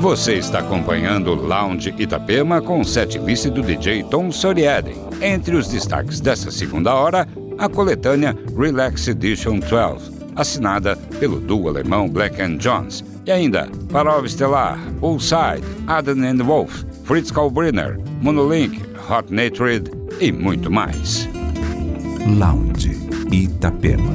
Você está acompanhando Lounge Itapema com o set list do DJ Tom Soriaden. Entre os destaques dessa segunda hora, a coletânea Relax Edition 12, assinada pelo duo alemão Black Jones. E ainda, Parov Stellar, Bullside, Adam and Wolf, Fritz Kalbrenner, Monolink, Hot Natured e muito mais. Lounge Itapema.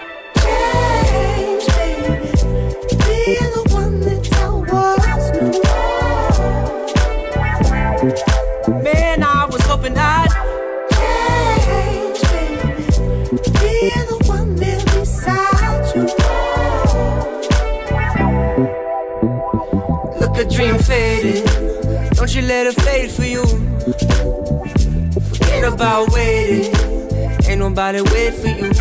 Man, I was hoping I'd change, Be the one there beside you. Look, a dream faded. Don't you let it fade for you. Forget about waiting. Ain't nobody wait for you.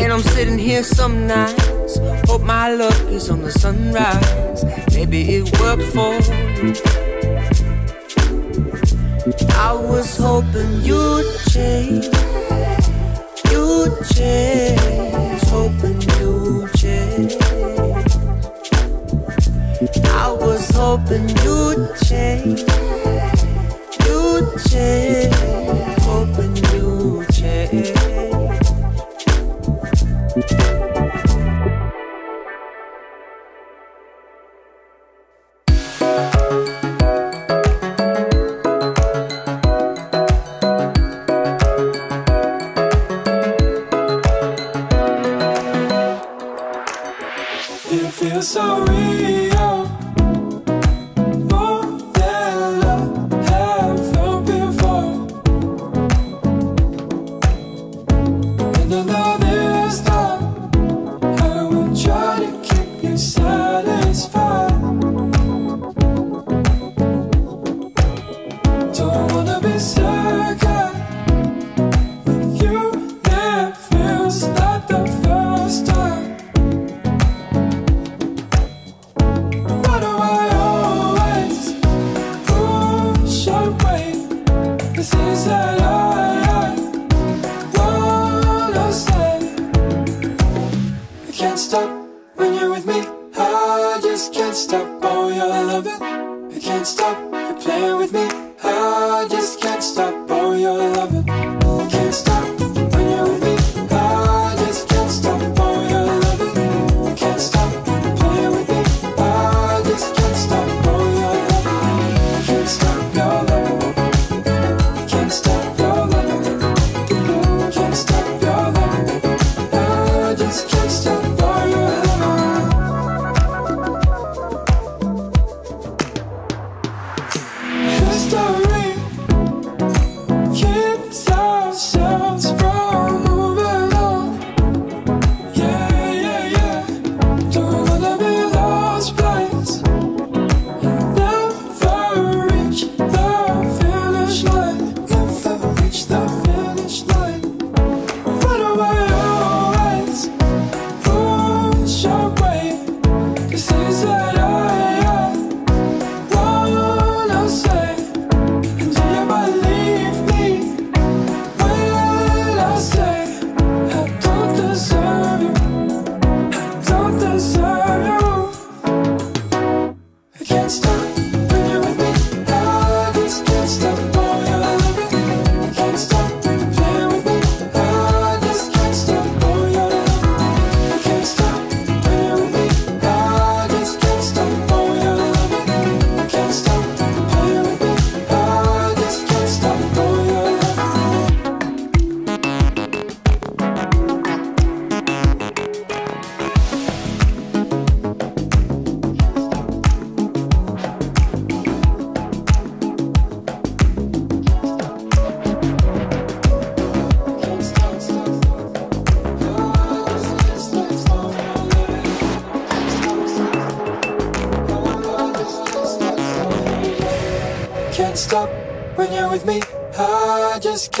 And I'm sitting here some nights. Hope my luck is on the sunrise. Maybe it worked for you. I was hoping you'd change. You'd change. Hoping you'd change. I was hoping you'd change. You'd change. Hoping you'd change.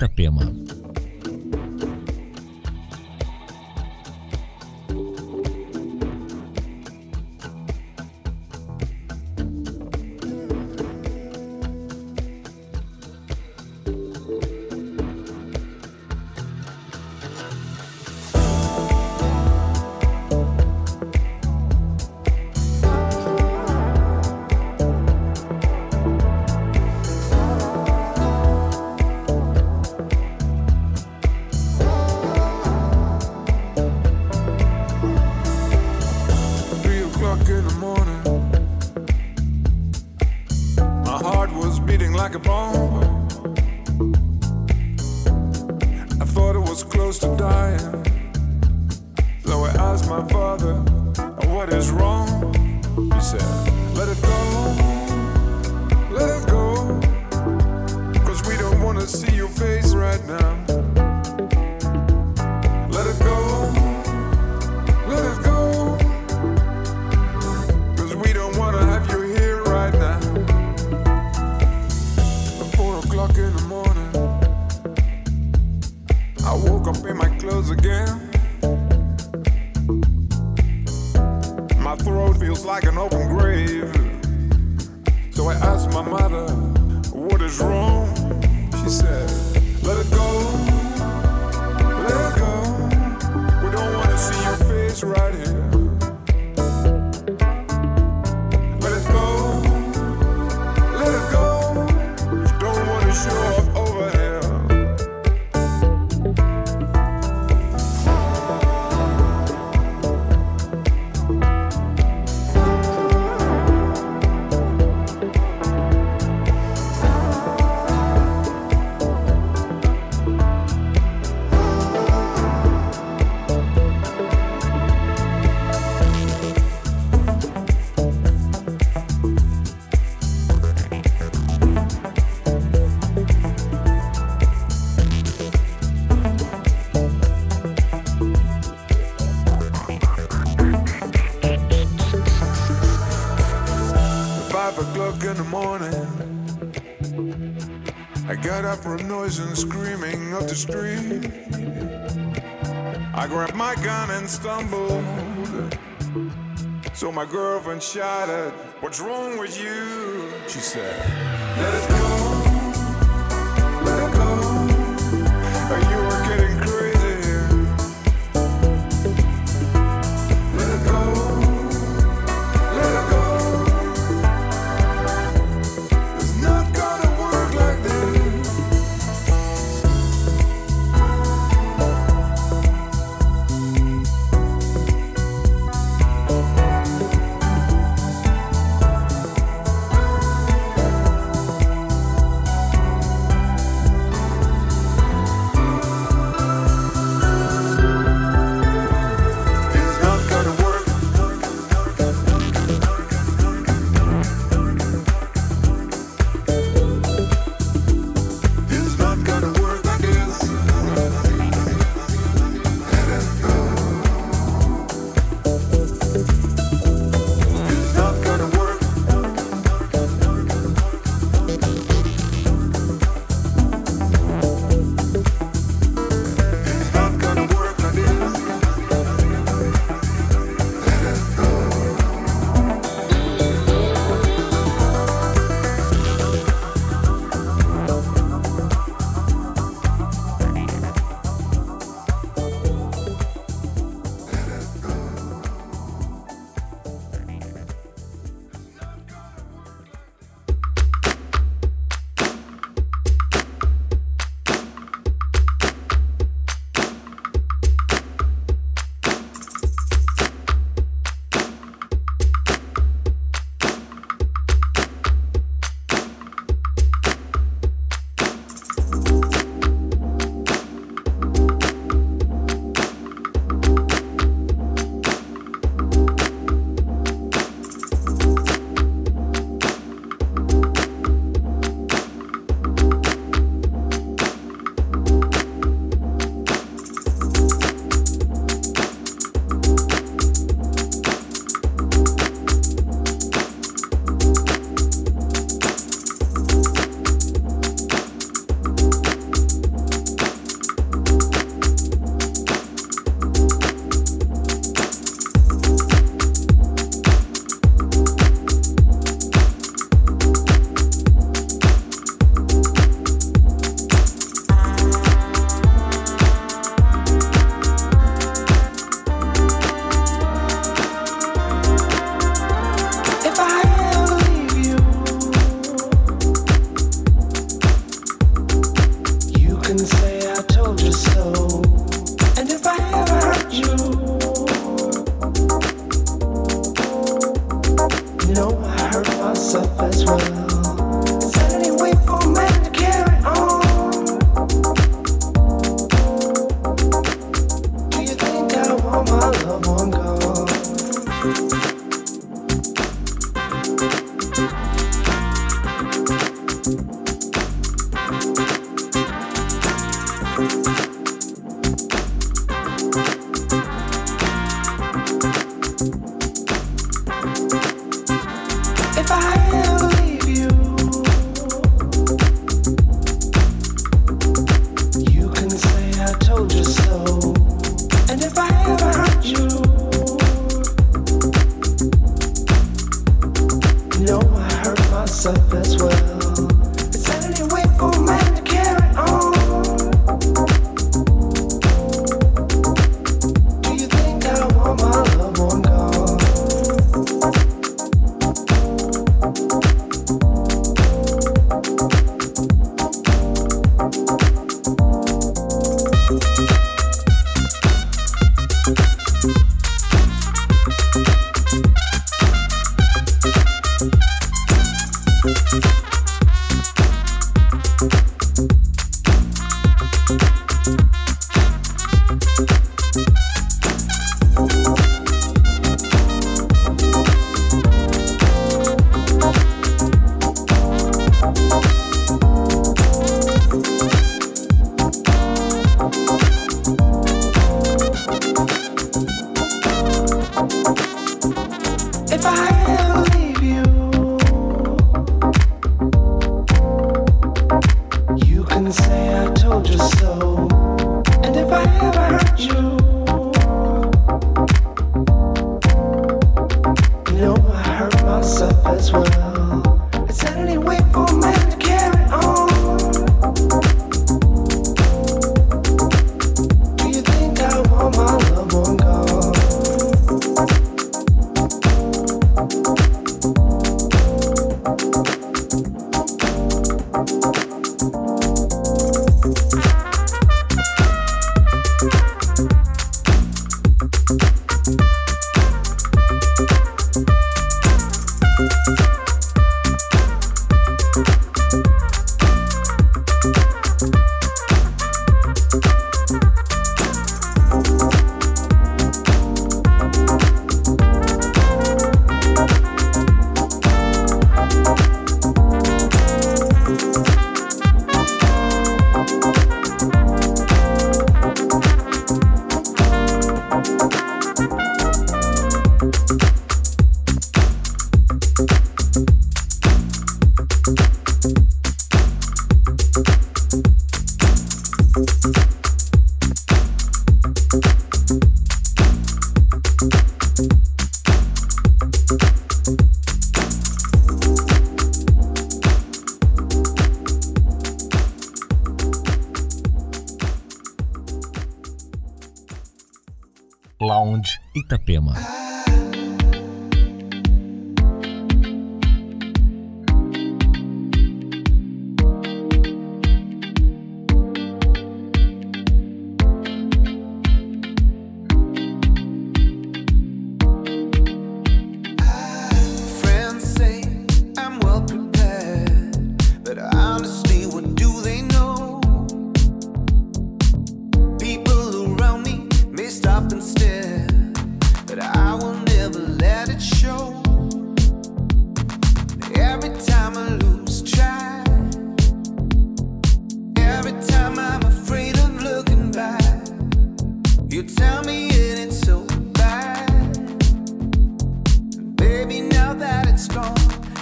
Itapema. Stumbled. So my girlfriend shouted, What's wrong with you? She said, Let it go.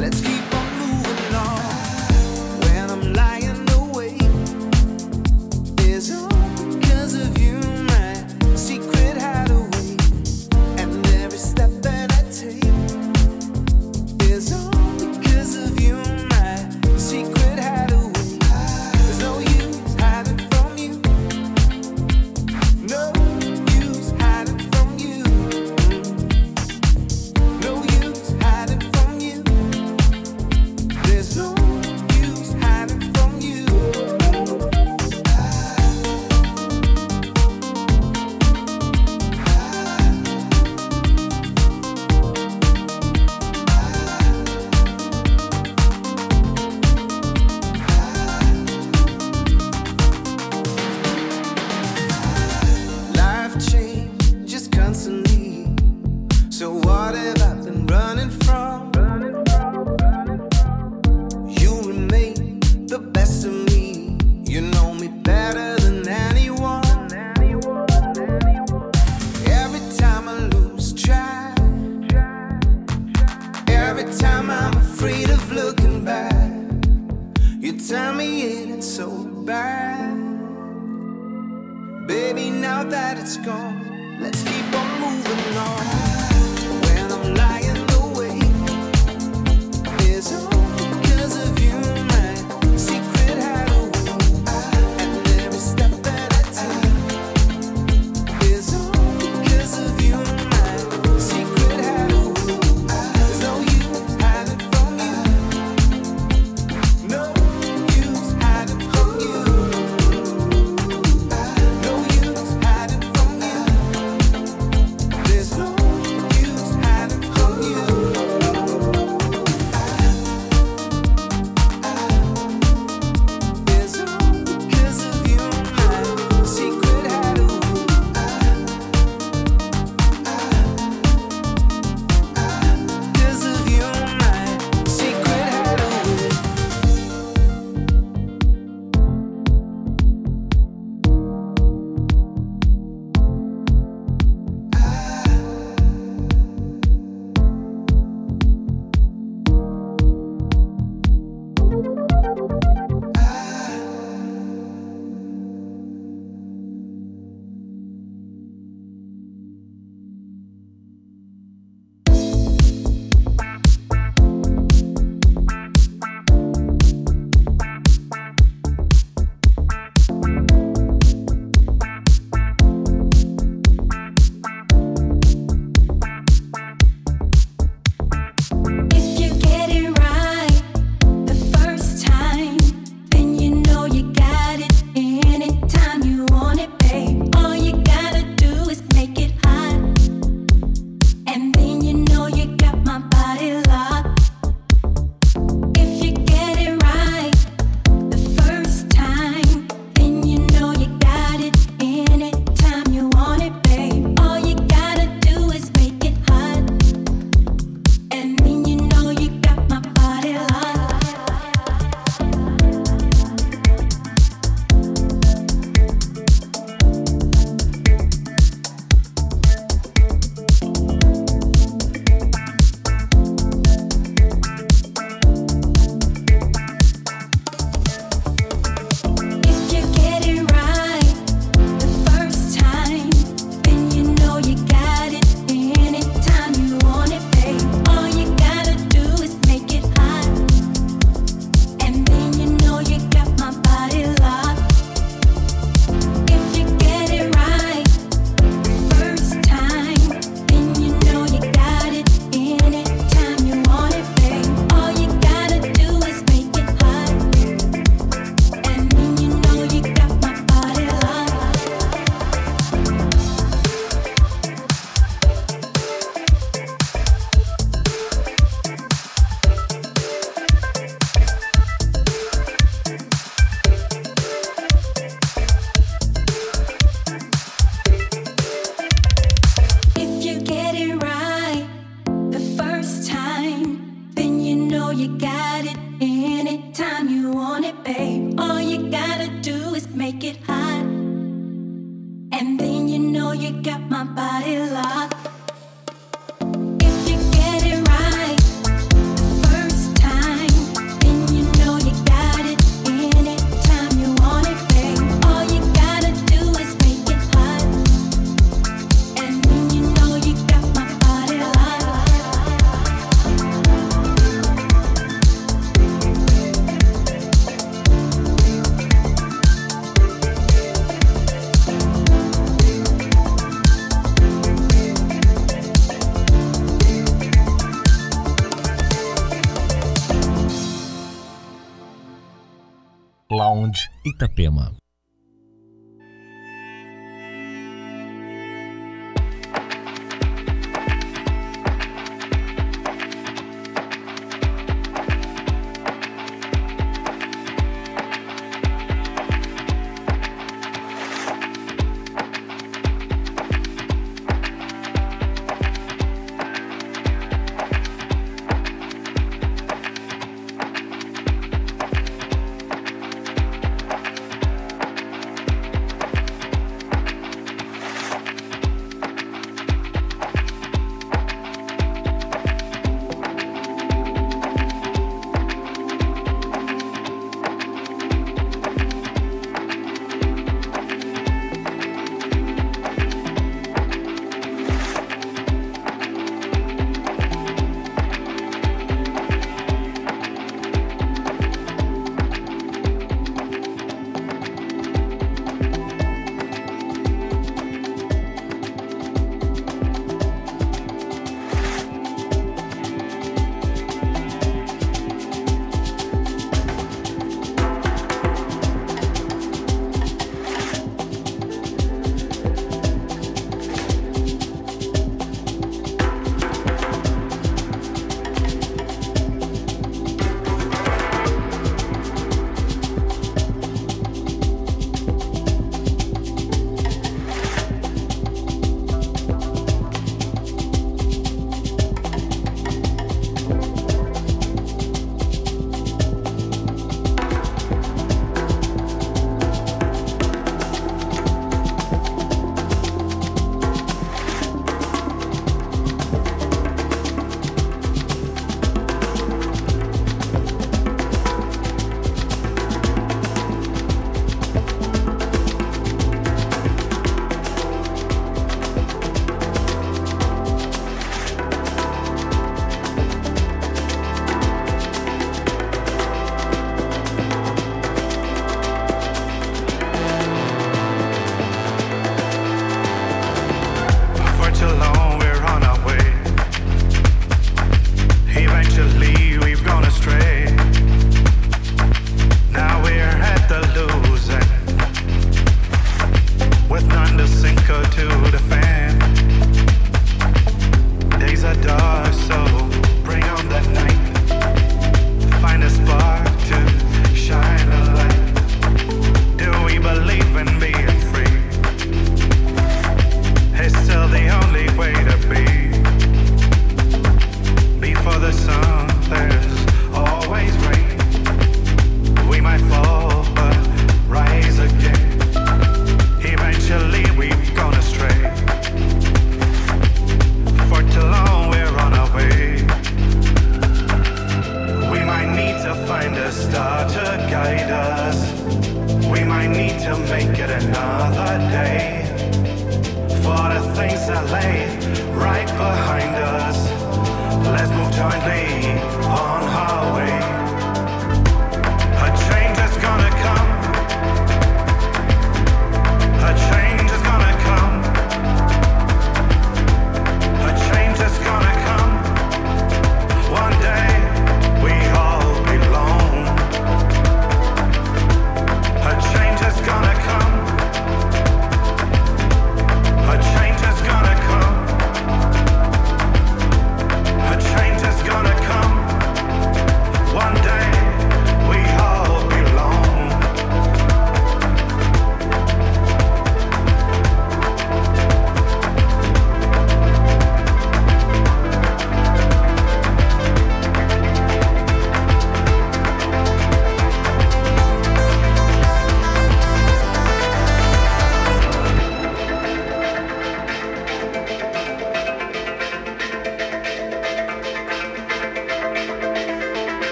Let's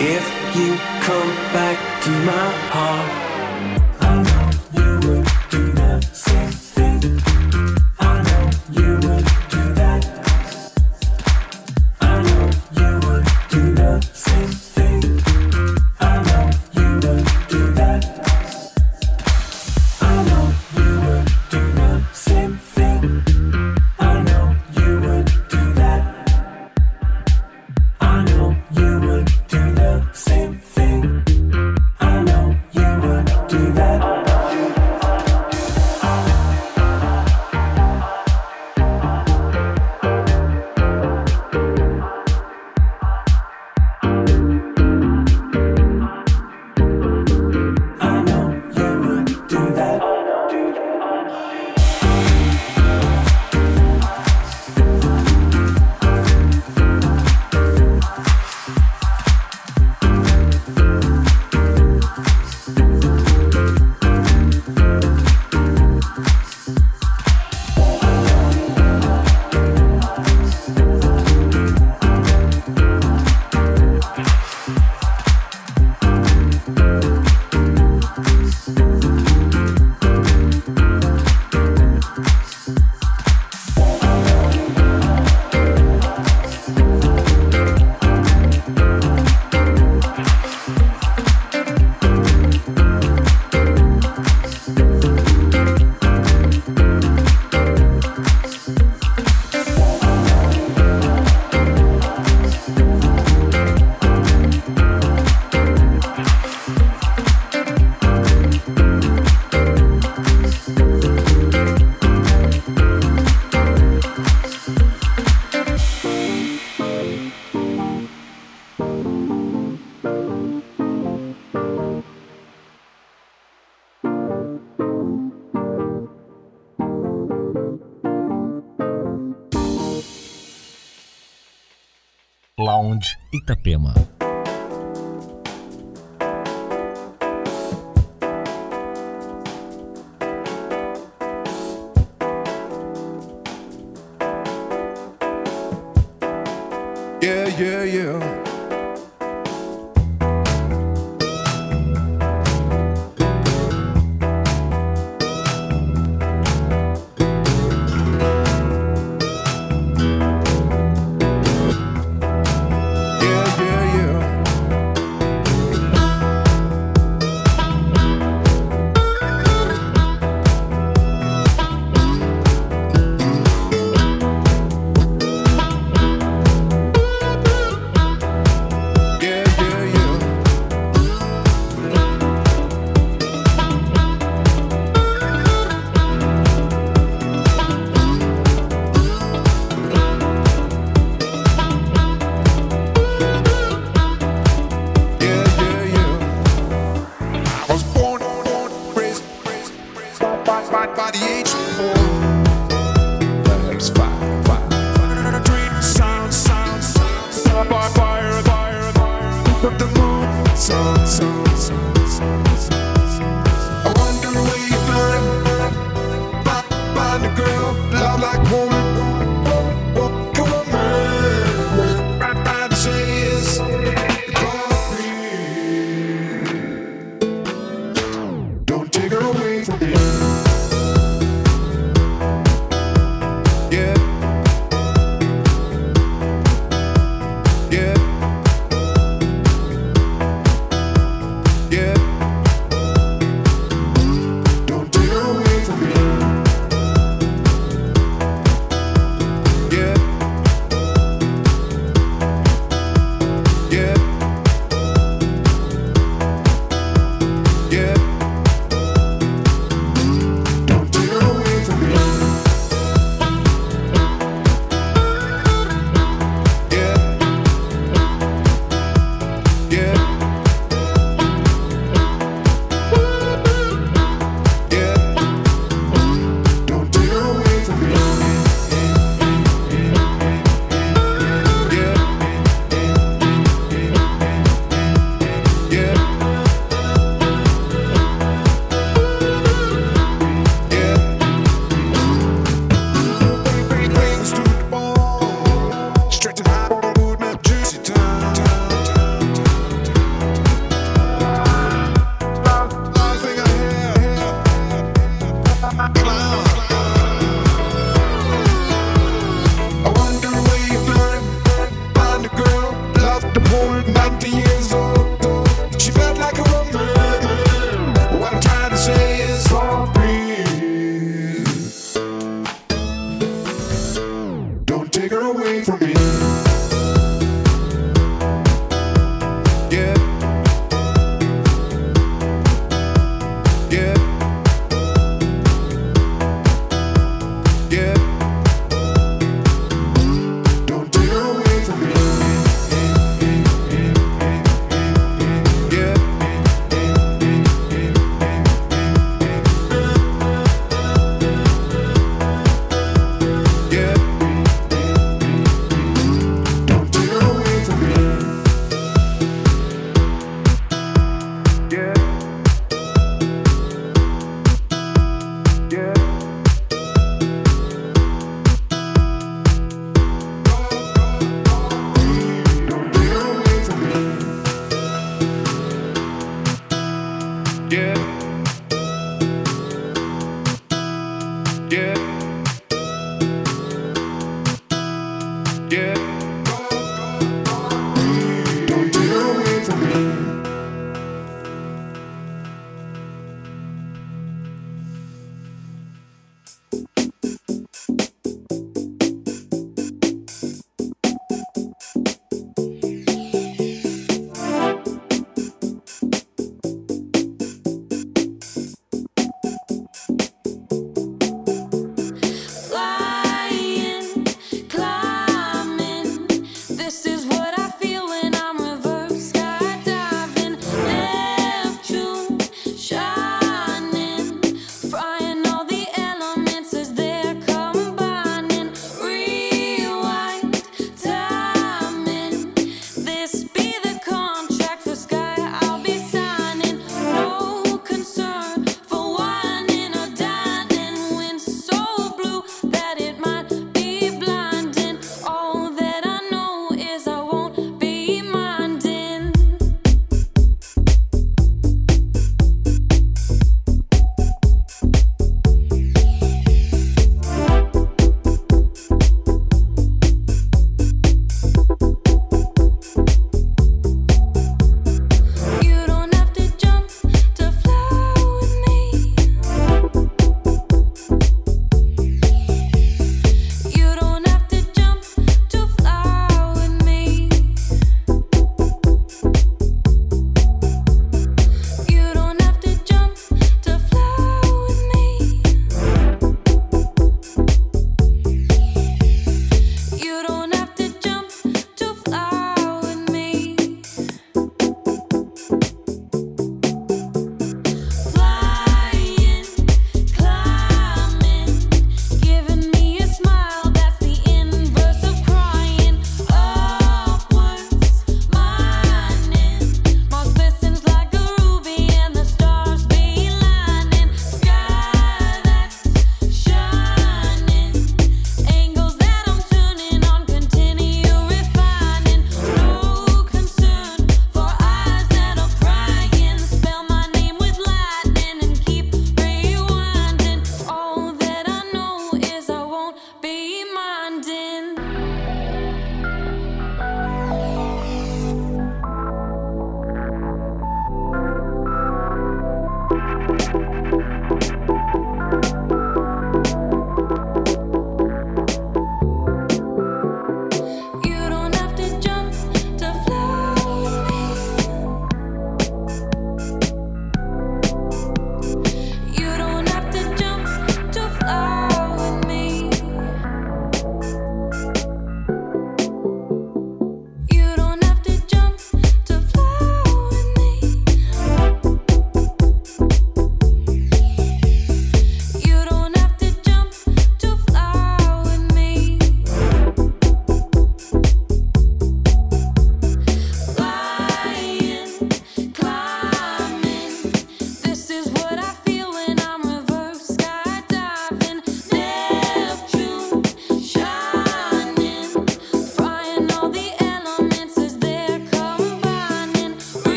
If you come back to my heart. Lounge Itapema.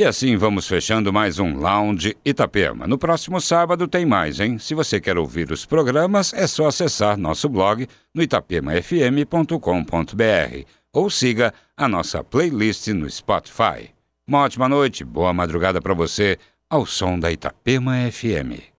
E assim vamos fechando mais um Lounge Itapema. No próximo sábado tem mais, hein? Se você quer ouvir os programas, é só acessar nosso blog no itapemafm.com.br ou siga a nossa playlist no Spotify. Uma ótima noite, boa madrugada para você, ao som da Itapema FM.